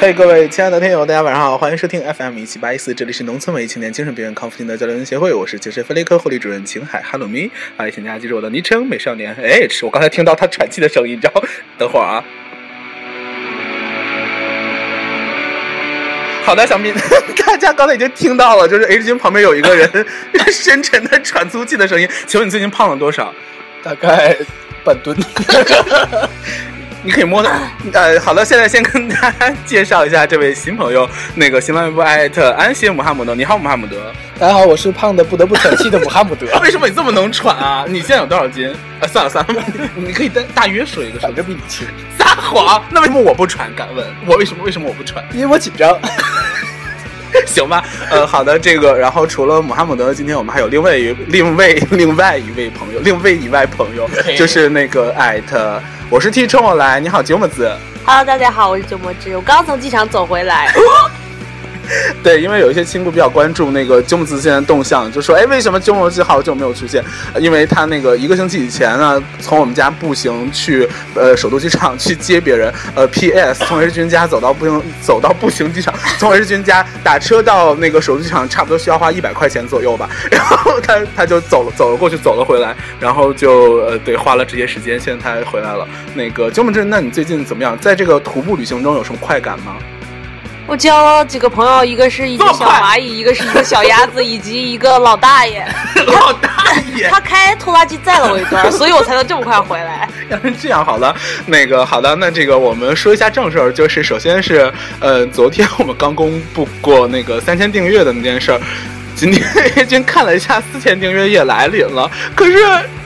嘿，各位亲爱的听友，大家晚上好，欢迎收听 FM 一七八一四，这里是农村文艺青年精神病院康复心得交流人协会，我是精神分裂科护理主任秦海哈鲁咪，啊，请大家记住我的昵称美少年 H，我刚才听到他喘气的声音，你知道？等会儿啊。好的，小敏，大家刚才已经听到了，就是 H 君旁边有一个人深沉的喘粗气的声音。请问你最近胖了多少？大概半吨。你可以摸它，呃，好的，现在先跟大家介绍一下这位新朋友，那个新浪微博艾特安歇姆哈姆德，你好，姆哈姆德。大家好，我是胖的不得不喘气的姆哈姆德。为什么你这么能喘啊？你现在有多少斤？啊，算了算了，你可以大大约说一个，反正比你轻。撒谎？那为什么我不喘？敢问，我为什么为什么我不喘？因为我紧张。行吧，呃，好的，这个，然后除了穆罕默德，今天我们还有另外一另外另外一位朋友，另外一位朋友，就是那个艾特。我是 T 冲我来，你好，九木子。Hello，大家好，我是九木子，我刚从机场走回来。对，因为有一些亲故比较关注那个鸠木子现在动向，就说，哎，为什么鸠木子好久没有出现？因为他那个一个星期以前呢，从我们家步行去呃首都机场去接别人。呃，P.S. 从 H 君家走到步行走到步行机场，从 H 君家打车到那个首都机场，差不多需要花一百块钱左右吧。然后他他就走了走了过去，走了回来，然后就呃对花了这些时间，现在他回来了。那个鸠木子，那你最近怎么样？在这个徒步旅行中有什么快感吗？我交了几个朋友，一个是一只小蚂蚁，一个是一个小鸭子，以及一个老大爷。老大爷，他开拖拉机载了我一段，所以我才能这么快回来。要是这样，好了，那个好的，那这个我们说一下正事儿，就是首先是呃，昨天我们刚公布过那个三千订阅的那件事儿，今天已经看了一下，四千订阅也来临了，可是。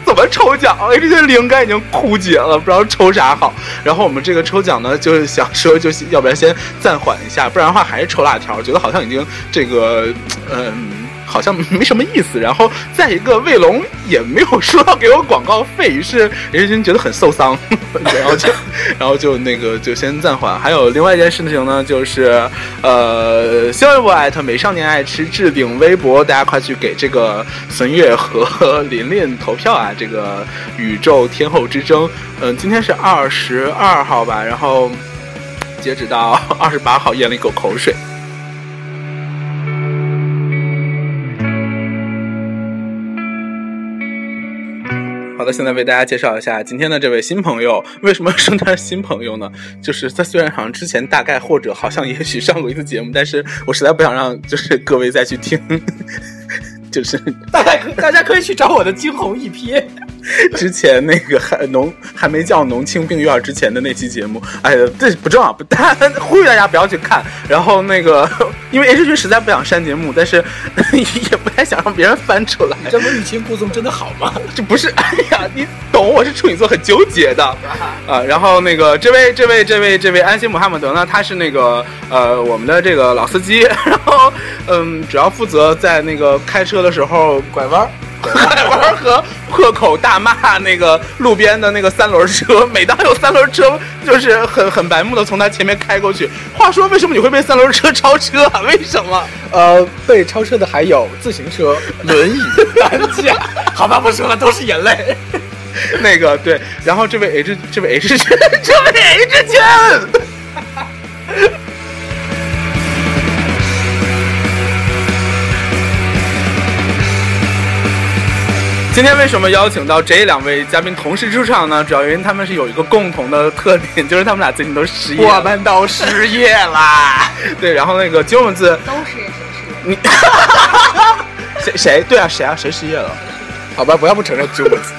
怎么抽奖？这些灵感已经枯竭了，不知道抽啥好。然后我们这个抽奖呢，就是想说，就要不然先暂缓一下，不然的话还是抽辣条。觉得好像已经这个，嗯。好像没什么意思，然后再一个卫龙也没有说要给我广告费，于是任君觉得很受伤，然后就 然后就那个就先暂缓。还有另外一件事情呢，就是呃，肖一博艾特美少年爱吃置顶微博，大家快去给这个孙悦和琳琳投票啊！这个宇宙天后之争，嗯，今天是二十二号吧，然后截止到二十八号，咽了一口口水。好的，现在为大家介绍一下今天的这位新朋友。为什么说他是新朋友呢？就是他虽然好像之前大概或者好像也许上过一次节目，但是我实在不想让就是各位再去听。就是 大家可大家可以去找我的惊鸿一瞥，之前那个还农还没叫农庆病院之前的那期节目，哎呀，这不重要，不，呼吁大家不要去看。然后那个，因为 H 君实在不想删节目，但是也不太想让别人翻出来。这么欲擒故纵真的好吗？这不是，哎呀，你懂，我是处女座，很纠结的啊。然后那个这位这位这位这位安心姆哈姆德呢，他是那个呃我们的这个老司机，然后嗯，主要负责在那个开车。的时候拐弯，拐弯和破口大骂那个路边的那个三轮车。每当有三轮车，就是很很白目的从他前面开过去。话说，为什么你会被三轮车超车？为什么？呃，被超车的还有自行车、轮椅、担 架。好吧，不说了，都是眼泪。那个对，然后这位 H，这位 H 圈，这位 H 圈。今天为什么邀请到这两位嘉宾同时出场呢？主要原因他们是有一个共同的特点，就是他们俩最近都失业。我们都失业啦！对，然后那个九文字都失业，谁失业？你 谁谁？对啊，谁啊？谁失业了？好吧，不要不承认九文字。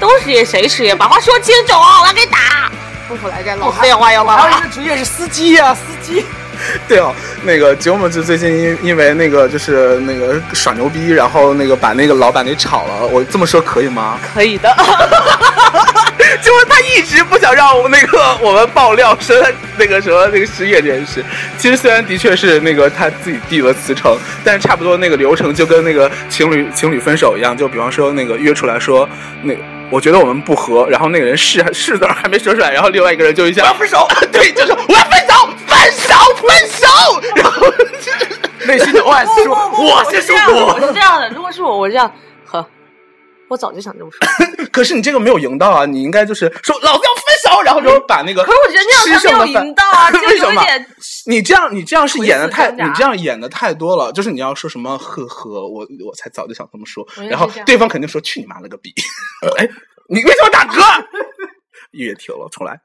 都失业，谁失业？把话说清楚，我要给你打。不服来战，老废话要还有一个职业是司机呀，司机。对哦，那个九木就最近因因为那个就是那个耍牛逼，然后那个把那个老板给炒了。我这么说可以吗？可以的。就是他一直不想让我那个我们爆料说那个什么那个失业这件事。其实虽然的确是那个他自己递了辞呈，但是差不多那个流程就跟那个情侣情侣分手一样。就比方说那个约出来说那。我觉得我们不合，然后那个人是是字还没说出来，然后另外一个人就一下我要分手，对，就是我要分手，分手，分手，然后内心的 OS 说，我先说，我是这样的，如果是我，我这样，呵，我早就想这么说，可是你这个没有赢到啊，你应该就是说老子要分手，然后就把那个可是我觉得那样他没有赢到啊，就 为什么？你这样，你这样是演的太，你这样演的太多了。就是你要说什么呵呵，我我才早就想这么说然后对方肯定说去你妈了个逼！哎，你为什么打嗝？音乐停了，重来。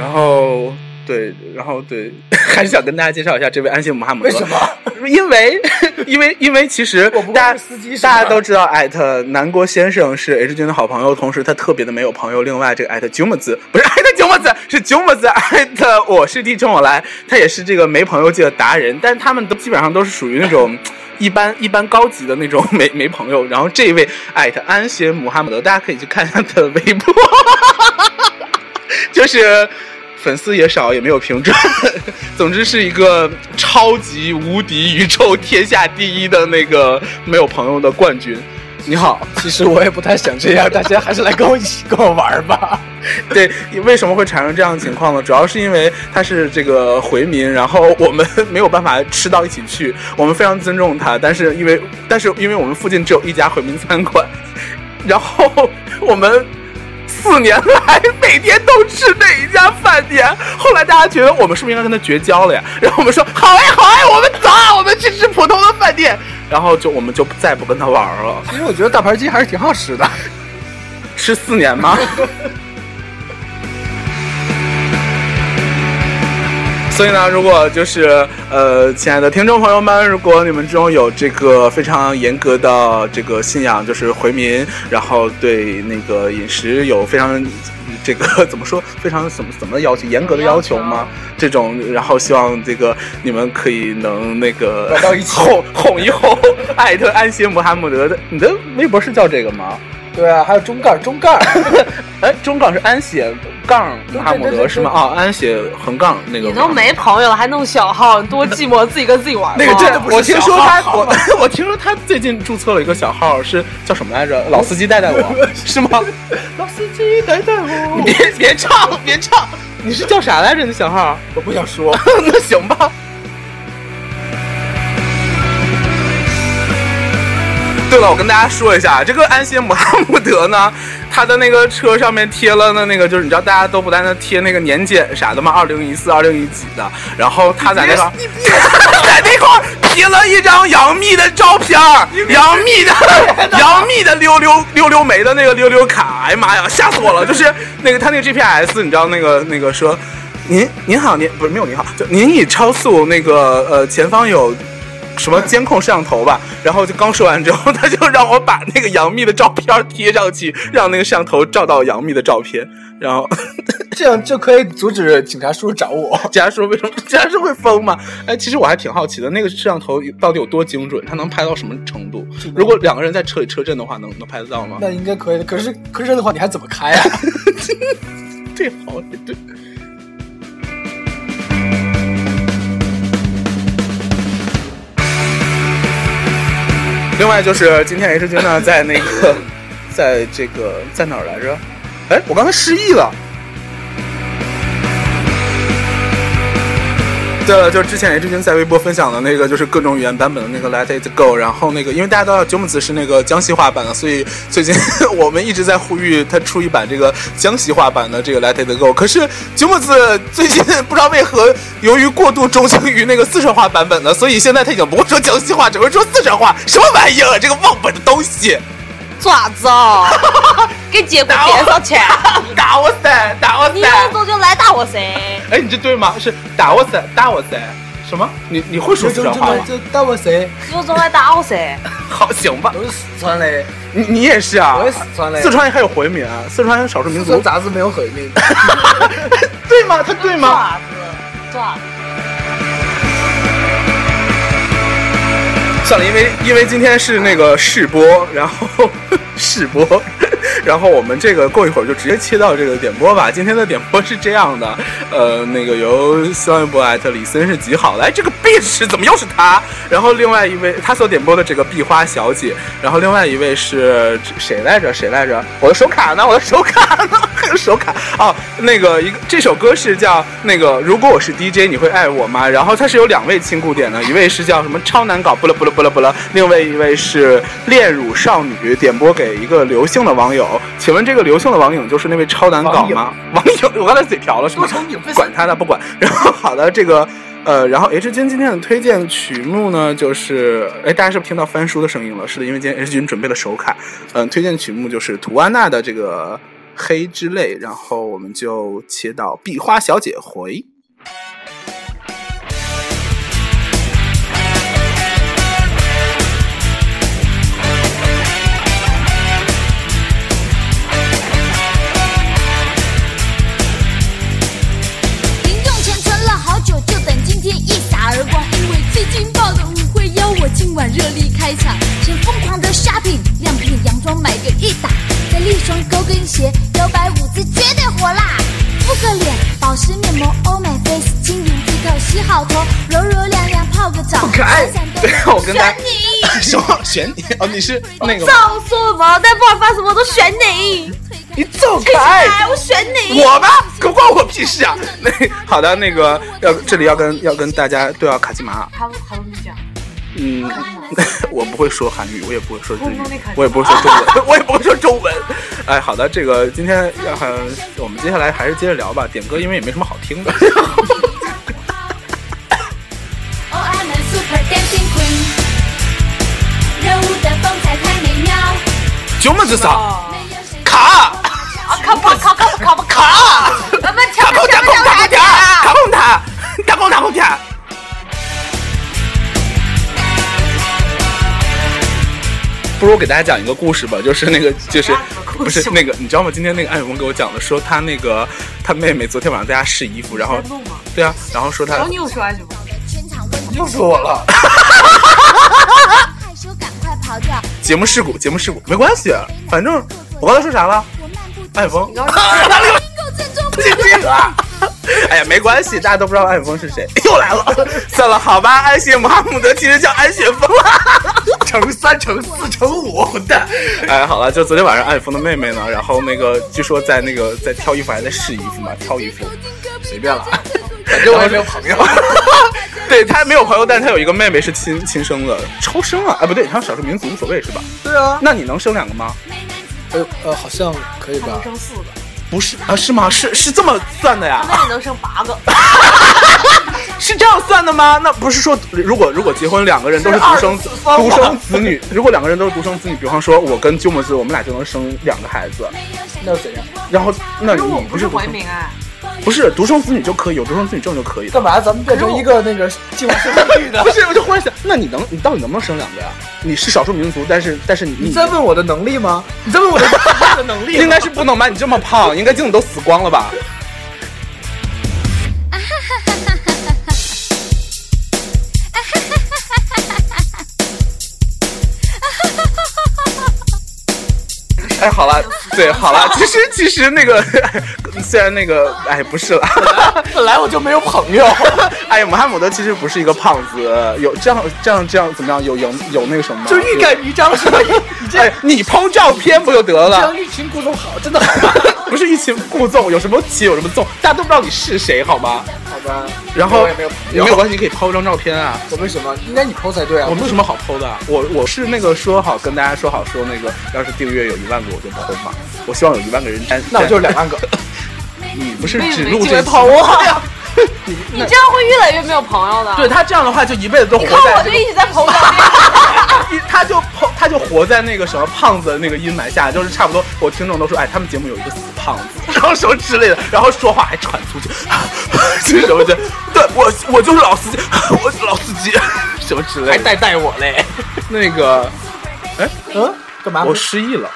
然后对，然后对，还是想跟大家介绍一下这位安谢姆哈姆德。为什么？因为因为因为其实大家大家都知道，艾特南国先生是 H 君的好朋友，同时他特别的没有朋友。另外，这个艾特九木子不是艾特九木子，是九木子艾特我是地冲我来，他也是这个没朋友界的达人，但是他们都基本上都是属于那种。一般一般高级的那种没没朋友，然后这位艾特安歇姆哈姆德，大家可以去看一下他的微博，就是粉丝也少，也没有评论，总之是一个超级无敌宇宙天下第一的那个没有朋友的冠军。你好，其实我也不太想这样，大家还是来跟我一起跟我玩儿吧。对，为什么会产生这样的情况呢？主要是因为他是这个回民，然后我们没有办法吃到一起去，我们非常尊重他，但是因为但是因为我们附近只有一家回民餐馆，然后我们。四年来每天都吃那一家饭店，后来大家觉得我们是不是应该跟他绝交了呀？然后我们说好哎好哎，我们走啊，我们去吃普通的饭店。然后就我们就再不跟他玩了。其实我觉得大盘鸡还是挺好吃的。吃四年吗？所以呢，如果就是呃，亲爱的听众朋友们，如果你们中有这个非常严格的这个信仰，就是回民，然后对那个饮食有非常这个怎么说，非常怎么怎么要求，严格的要求吗？这种，然后希望这个你们可以能那个玩到一起哄哄一哄艾特安歇姆哈姆德的，你的微博是叫这个吗？对啊，还有中盖中盖儿，哎，中盖是安写杠哈姆德是吗？啊，安写横杠那个。你都没朋友了，还弄小号，多寂寞，自己跟自己玩吧。那个真的不是我听说他，我 我听说他最近注册了一个小号，是叫什么来着？老司机带带我，是吗？老司机带带我，你别别唱，别唱，你是叫啥来着？你小号？我不想说。那行吧。对了，我跟大家说一下，这个安歇姆哈姆德呢，他的那个车上面贴了的那个，就是你知道大家都不在那贴那个年检啥的吗？二零一四、二零一几的，然后他在那个 在那块儿贴了一张杨幂的照片儿，杨幂的 杨幂的溜溜溜溜梅的那个溜溜卡，哎呀妈呀，吓死我了！就是那个他那个 GPS，你知道那个那个说。您您好，您不是没有您好，就您已超速，那个呃前方有什么监控摄像头吧？然后就刚说完之后，他就让我把那个杨幂的照片贴上去，让那个摄像头照到杨幂的照片。然后 这样就可以阻止警察叔叔找我。警察叔叔为什么警察叔叔会疯吗？哎，其实我还挺好奇的，那个摄像头到底有多精准？它能拍到什么程度？如果两个人在车里车震的话，能能拍得到吗？那应该可以的。可是可是的话，你还怎么开啊？对，好对。另外就是今天 H 君呢，在那个，在这个在哪儿来着？哎，我刚才失忆了。对了，就是之前 H 君在微博分享的那个，就是各种语言版本的那个 Let It Go，然后那个，因为大家都知道九木子是那个江西话版的，所以最近 我们一直在呼吁他出一版这个江西话版的这个 Let It Go。可是九木子最近 不知道为何，由于过度钟情于那个四川话版本的，所以现在他已经不会说江西话，只会说四川话。什么玩意儿？这个忘本的东西！爪子哦，给结果介绍钱，打我噻，打我你噻！有种就来打我噻！哎，你这对吗？是打我噻，打我噻。什么？你你会说四川话吗？就打我噻，有种来打我噻！好，行吧。我是四川的，你你也是啊？我也是四川的。四川还有回民啊，四川少数民族，咋子没有回民？对吗？他对吗？爪子，爪子。算了，因为因为今天是那个试播，然后 试播，然后我们这个过一会儿就直接切到这个点播吧。今天的点播是这样的，呃，那个由肖一博艾特李森是极好，来这个 B 是怎么又是他？然后另外一位他所点播的这个壁花小姐，然后另外一位是谁来着？谁来着？我的手卡呢？我的手卡呢？还有手卡哦，那个一个这首歌是叫那个如果我是 DJ 你会爱我吗？然后它是有两位亲故点的，一位是叫什么超难搞不了不了不了不了，另外一位是恋乳少女点播给一个刘姓的网友，请问这个刘姓的网友就是那位超难搞吗？网友，我刚才嘴瓢了是吗？管他呢不管。然后好的这个。呃，然后 H 君今天的推荐曲目呢，就是哎，大家是不是听到翻书的声音了？是的，因为今天 H 君准备了手卡。嗯，推荐曲目就是图安娜的这个《黑之泪》，然后我们就切到壁花小姐回。劲爆的舞会邀我今晚热力开场，先疯狂的 shopping，亮片洋装买个一打，再一双高跟鞋，摇摆舞姿绝对火辣。敷个脸，保湿面膜，Oh my face，轻盈剔透，洗好头，柔柔亮亮泡个澡，可爱我跟他选你。什么选你哦？你是那个吗？早说嘛，在不管发什么都选你，你走开！我选你。我吧，可关我屁事啊！那好的，那个要这里要跟要跟大家对要卡其马？嗯，我不会说韩语，我也不会说日语我也不会说中文，我也不会说中文。哎，好的，这个今天要还我们接下来还是接着聊吧。点歌因为也没什么好听的。Oh, 九么子啥？没有谁卡不卡卡不卡不卡？卡！咱们跳卡蹦卡蹦卡蹦跳，卡蹦塔，卡蹦塔蹦跳。不如我给大家讲一个故事吧，就是那个，就是不是那个，你知道吗？今天那个艾永峰给我讲的，说他那个他妹妹昨天晚上在家试衣服，然后？对啊，然后说他然后你又说爱什么？又说我了。害羞，赶快跑掉。节目事故，节目事故没关系，反正我刚才说啥了？艾永峰。哎呀，没关系，大家都不知道艾永峰是谁，又来了。算了，好吧，安谢姆哈姆德其实叫安雪峰了。乘三乘四乘五，混蛋！哎，好了，就昨天晚上安雪峰的妹妹呢，然后那个据说在那个在挑衣服，还在试衣服嘛，挑衣服。随便了，反正我也没有朋友。对他没有朋友，但是他有一个妹妹是亲亲生的，超生啊！哎，不对，他少数民族无所谓是吧？对啊，那你能生两个吗？呃呃，好像可以吧能？生四个，不是啊，是吗？是是这么算的呀？那你能生八个？是这样算的吗？那不是说，如果如果结婚两个人都是独生子独生子女，如果两个人都是独生子女，比方说我跟鸠摩子，我们俩就能生两个孩子，那又怎样？然后那你可是我不是怀民哎，不是独生子女就可以有独生子女证就可以。干嘛？咱们变成一个那个计划生育的 不？是，我就忽然想，那你能，你到底能不能生两个呀？你是少数民族，但是但是你你在问我的能力吗？你在问我的 的能力？应该是不能吧？你这么胖，应该精子都死光了吧？哎，好了，对，好了，其实其实那个，虽然那个，哎，不是了，本来我就没有朋友。哎，穆罕默德其实不是一个胖子，有这样这样这样怎么样？有有有那个什么吗？就欲盖弥彰是吧？你这哎，你 PO 照片不就得了这样？欲擒故纵好，真的？不是欲擒故纵，有什么擒有什么纵，大家都不知道你是谁，好吗？然后我也没有朋友也没有关系，你可以抛一张照片啊。我为什么？应该你 PO 才对啊。我没有什么好 PO 的，我我是那个说好跟大家说好说那个，要是订阅有一万个我就 PO 嘛，我希望有一万个人单，那我就是两万个。你不是只录这期机会跑我对 呀你这样会越来越没有朋友的。对，他这样的话就一辈子都活在这个我就一直在朋友照片。他就抛，他就活在那个什么胖子的那个阴霾下，就是差不多。我听众都说，哎，他们节目有一个死胖子，然后什么之类的，然后说话还喘粗气，就是什么的。对我，我就是老司机，我是老司机，什么之类的。还带带我嘞？那个，哎，嗯，干嘛？我失忆了。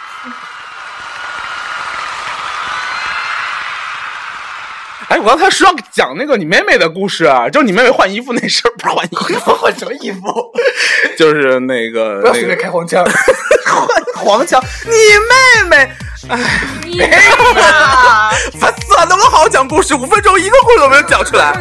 哎，我刚才说要讲那个你妹妹的故事啊，就是你妹妹换衣服那事儿，不是换衣服，换什么衣服？就是那个 不要随便开黄腔。换黄腔，你妹妹，哎你呀，烦死了！能不能好好讲故事？五分钟一个故事都没有讲出来。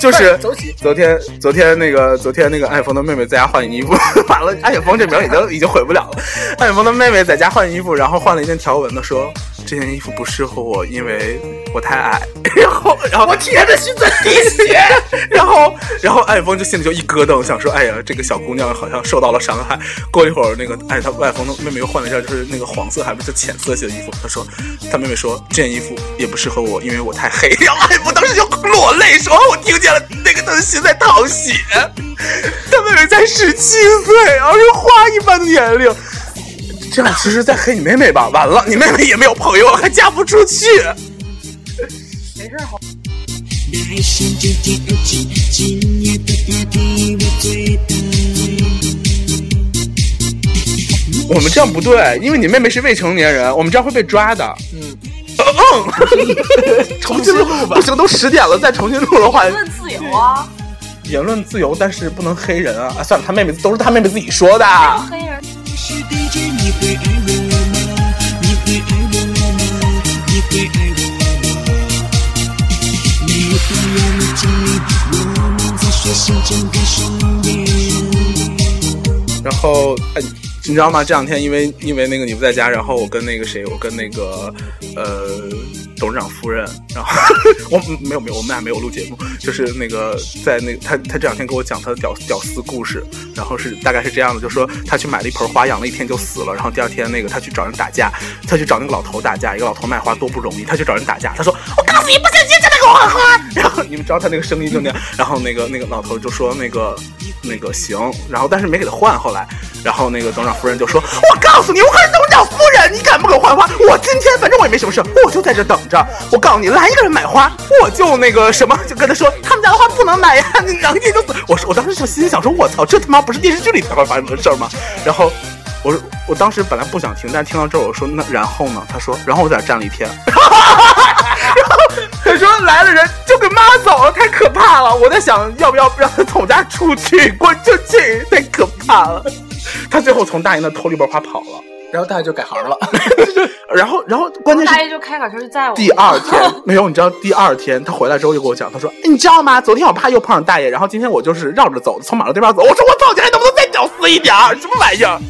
就是昨天，昨天那个，昨天那个艾峰的妹妹在家换衣服，完了，艾雪峰这名已经 已经毁不了了。艾雪峰的妹妹在家换衣服，然后换了一件条纹的，说这件衣服不适合我，因为我太矮。然后，然后我贴着心在滴血。然后，然后艾峰就心里就一咯噔，想说：“哎呀，这个小姑娘好像受到了伤害。”过一会儿，那个哎，他艾峰的妹妹又换了一件，就是那个黄色还不是浅色系的衣服。他说：“他妹妹说这件衣服也不适合我，因为我太黑。”然后艾峰当时就落泪，说：“我听见了，那个他的心在淌血。他妹妹才十七岁，而是花一般的年龄。这样其实在黑你妹妹吧？完了，你妹妹也没有朋友，还嫁不出去。”没事，好来生就第二季，今夜的 party 我最大。我们这样不对，因为你妹妹是未成年人，我们这样会被抓的。嗯，嗯，重新录吧，不行，都十点了，再重新录的话，言论自由啊，言论自由，但是不能黑人啊！啊，算了，他妹妹都是他妹妹自己说的。黑人是 DJ，你会爱我吗？你会爱我吗？你会爱我然后，哎，你知道吗？这两天因为因为那个你不在家，然后我跟那个谁，我跟那个呃董事长夫人，然后我没有没有，我们俩没有录节目，就是那个在那个他他这两天给我讲他的屌屌丝故事，然后是大概是这样的，就说他去买了一盆花，养了一天就死了，然后第二天那个他去找人打架，他去找那个老头打架，一个老头卖花多不容易，他去找人打架，他说我告诉你，不小心给我换花，然后你们知道他那个声音就那样，然后那个那个老头就说那个那个行，然后但是没给他换，后来，然后那个董事长夫人就说，我告诉你，我可是董事长夫人，你敢不给我换花？我今天反正我也没什么事，我就在这等着。我告诉你，来一个人买花，我就那个什么，就跟他说他们家的花不能买呀，你能进就死。我说我当时就心想说，我操，这他妈不是电视剧里才会发生的事吗？然后我我当时本来不想听，但听到这儿我说那然后呢？他说然后我在这儿站了一天。然后他说来了人就给骂走了，太可怕了！我在想要不要让他从我家出去，滚出去，太可怕了。他最后从大爷那偷了一波花跑了，然后大爷就改行了。然后然后关键是大爷就开卡车去载我。第二天没有，你知道第二天他回来之后就跟我讲，他说：“哎你知道吗？昨天我怕又碰上大爷，然后今天我就是绕着走，从马路对面走。”我说：“我操，你还能不能再屌丝一点儿？什么玩意儿？”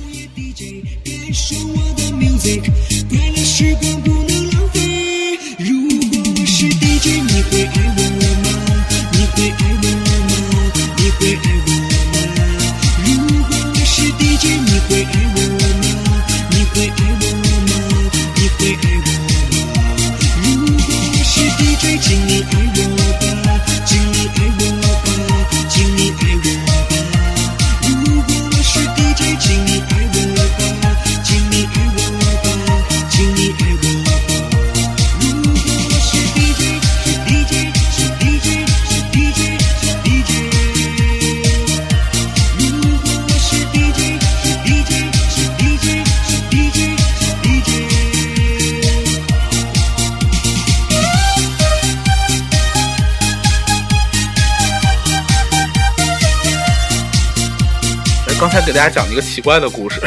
才给大家讲了一个奇怪的故事。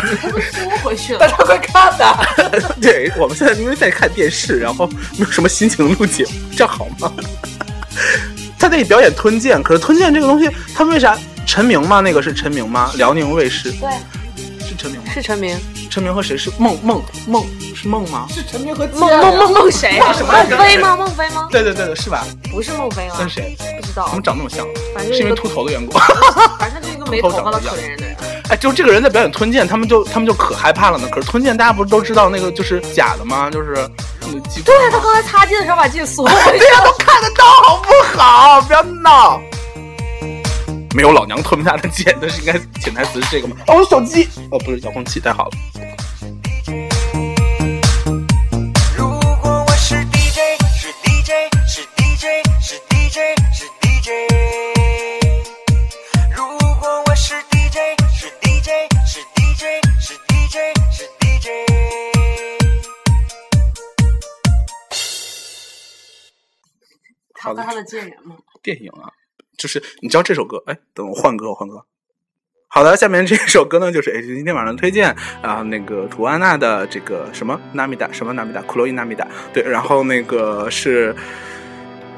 缩回去大。家快看呐！对，我们现在因为在看电视，然后没有什么心情录节目，这样好吗？他得表演吞剑，可是吞剑这个东西，他们为啥陈明吗？那个是陈明吗？辽宁卫视对，是陈明吗？是陈明。陈明和谁是孟孟孟是孟吗？是陈明和孟孟孟孟谁啊？孟非吗？孟非吗？对对对对，是吧？不是孟非吗？跟谁？不知道怎么。长那么像？反正是因为秃头的缘故。反正就一个没头发的可怜人的人。哎，就这个人在表演吞剑，他们就他们就可害怕了呢。可是吞剑大家不是都知道那个就是假的吗？就是对他刚才擦剑的时候把剑缩回去对呀，都看得到，好不好？不要闹。没有老娘吞不下的剑，但是应该潜台词是这个吗？哦，手机，哦，不是遥控器，太好了。电影吗？电影啊，就是你知道这首歌？哎，等我换歌，换歌。好的，下面这首歌呢，就是 H 今天晚上推荐，啊那个图安娜的这个什么纳米达什么纳米达库洛伊纳米达，对，然后那个是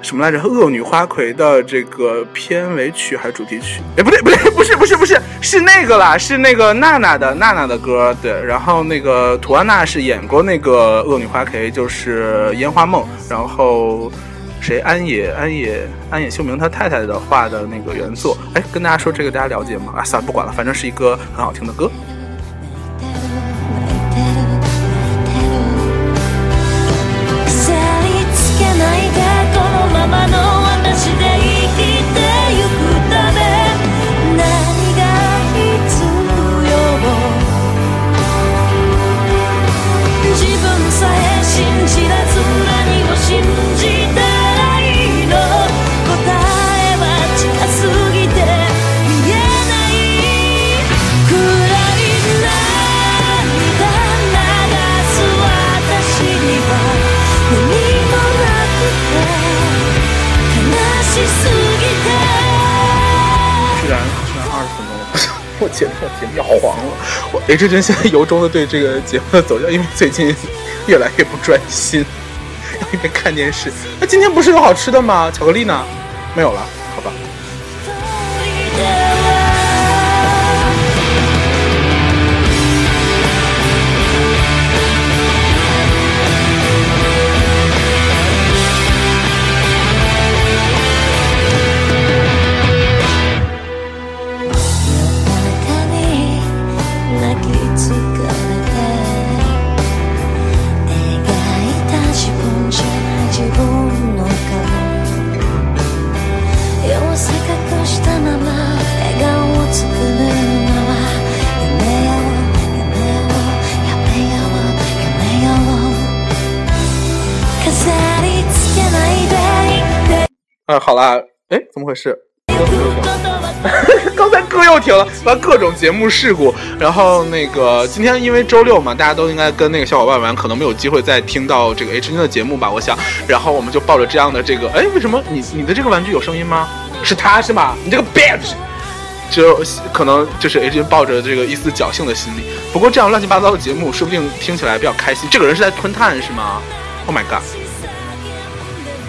什么来着？恶女花魁的这个片尾曲还是主题曲？哎，不对不对，不是不是不是，是那个啦，是那个娜娜的娜娜的歌，对，然后那个图安娜是演过那个恶女花魁，就是《烟花梦》，然后。谁安野安野安野秀明他太太的画的那个原作，哎，跟大家说这个大家了解吗？啊，算了不管了，反正是一个很好听的歌。节目要黄了。我 H 君现在由衷的对这个节目的走向，因为最近越来越不专心，一边看电视。那今天不是有好吃的吗？巧克力呢？没有了，好吧。いて啊，好啦，哎，怎么回事？ゆくことは刚才歌又停了，完各种节目事故。然后那个今天因为周六嘛，大家都应该跟那个小伙伴玩，可能没有机会再听到这个 H 君的节目吧，我想。然后我们就抱着这样的这个，哎，为什么你你的这个玩具有声音吗？是他是吗？你这个 bitch！就可能就是 H 君抱着这个一丝侥幸的心理。不过这样乱七八糟的节目，说不定听起来比较开心。这个人是在吞炭是吗？Oh my god！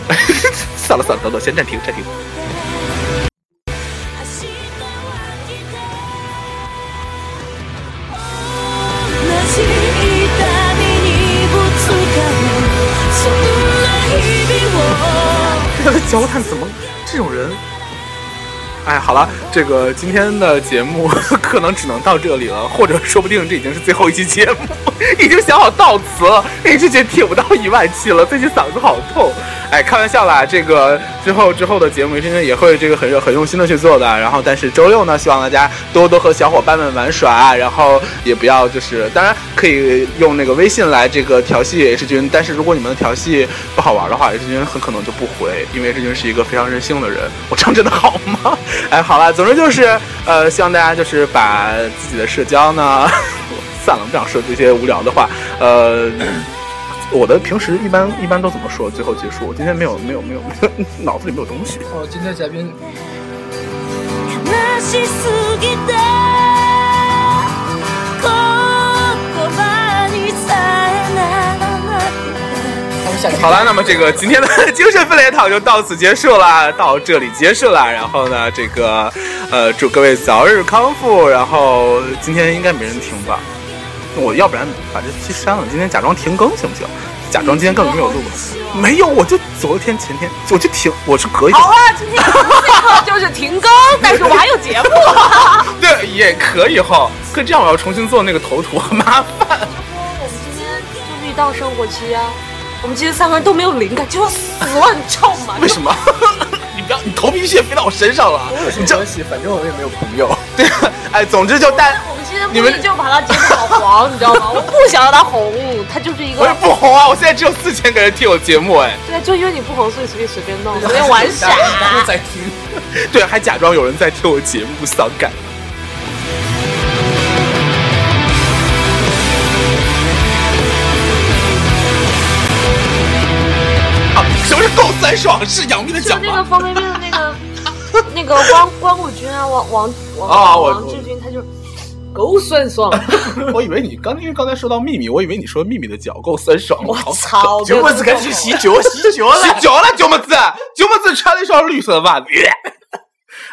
算了算了，等等，先暂停暂停。同じ痛みにぶつかるそんな日々を他的焦炭怎么这种人？哎，好了， 这个今天的节目 可能只能到这里了，或者说不定这已经是最后一期节目，已经想好悼词了，一直节听不到一万期了，最近嗓子好痛。哎，开玩笑啦，这个之后之后的节目，真的也会这个很很用心的去做的。然后，但是周六呢，希望大家多多和小伙伴们玩耍，然后也不要就是，当然可以用那个微信来这个调戏 H 君，但是如果你们的调戏不好玩的话，H 君很可能就不回，因为 H 君是一个非常任性的人。我唱真的好吗？哎，好了，总之就是呃，希望大家就是把自己的社交呢，算了，不想说这些无聊的话，呃。我的平时一般一般都怎么说？最后结束，我今天没有没有没有脑子里没有东西。哦，今天嘉宾悲しすぎて言葉にさえならなくて他们下期好了，那么这个今天的精神分裂讨就到此结束了，到这里结束了。然后呢，这个 呃，祝各位早日康复。然后今天应该没人听吧？我要不然把这期删了，今天假装停更行不行？假装今天根本没有录过，没有，我就昨天前天我就停，我是可以的。好啊，今天就是停更，但是我还有节目。对，也可以哈。可这样我要重新做那个头图，很麻烦。我们今天就是一到生活期啊，我们今天三个人都没有灵感，就要死了，你知道吗？为什么？你不要，你头皮屑飞到我身上了。有什么关系？反正我也没有朋友。对啊，哎，总之就带我们今天你们就把他节目搞黄，你知道吗？我不想让他红，他就是一个我也不红啊！我现在只有四千个人听我节目，哎，对，就因为你不红，所以随便随便弄，随便玩傻。在听。对，还假装有人在听我节目，伤感。酸爽？是杨幂的就奖吗？那个方便面的那个 那个关关谷君啊，王王王、啊王志军，他就够酸爽。我以为你刚因为刚才说到秘密，我以为你说秘密的脚够酸爽。我操！九妹子该去洗脚，洗脚了 洗。脚了，九妹子，九妹子穿了一双绿色的袜子。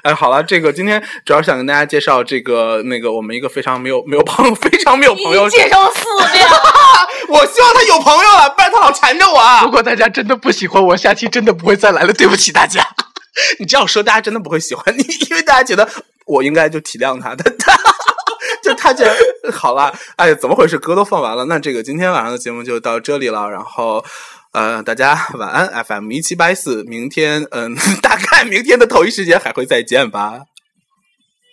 哎，好了，这个今天主要想跟大家介绍这个那个我们一个非常没有没有朋友 非常没有朋友你，介绍了四遍，我希望他有朋友了，不然他老缠着我啊。如果大家真的不喜欢我，下期真的不会再来了，对不起大家。你这样说，大家真的不会喜欢你，因为大家觉得我应该就体谅他，但他就他竟然好了，哎，怎么回事？歌都放完了，那这个今天晚上的节目就到这里了，然后。呃，大家 晚安，FM 一七八四，明天，嗯，大概明天的同一时间还会再见吧。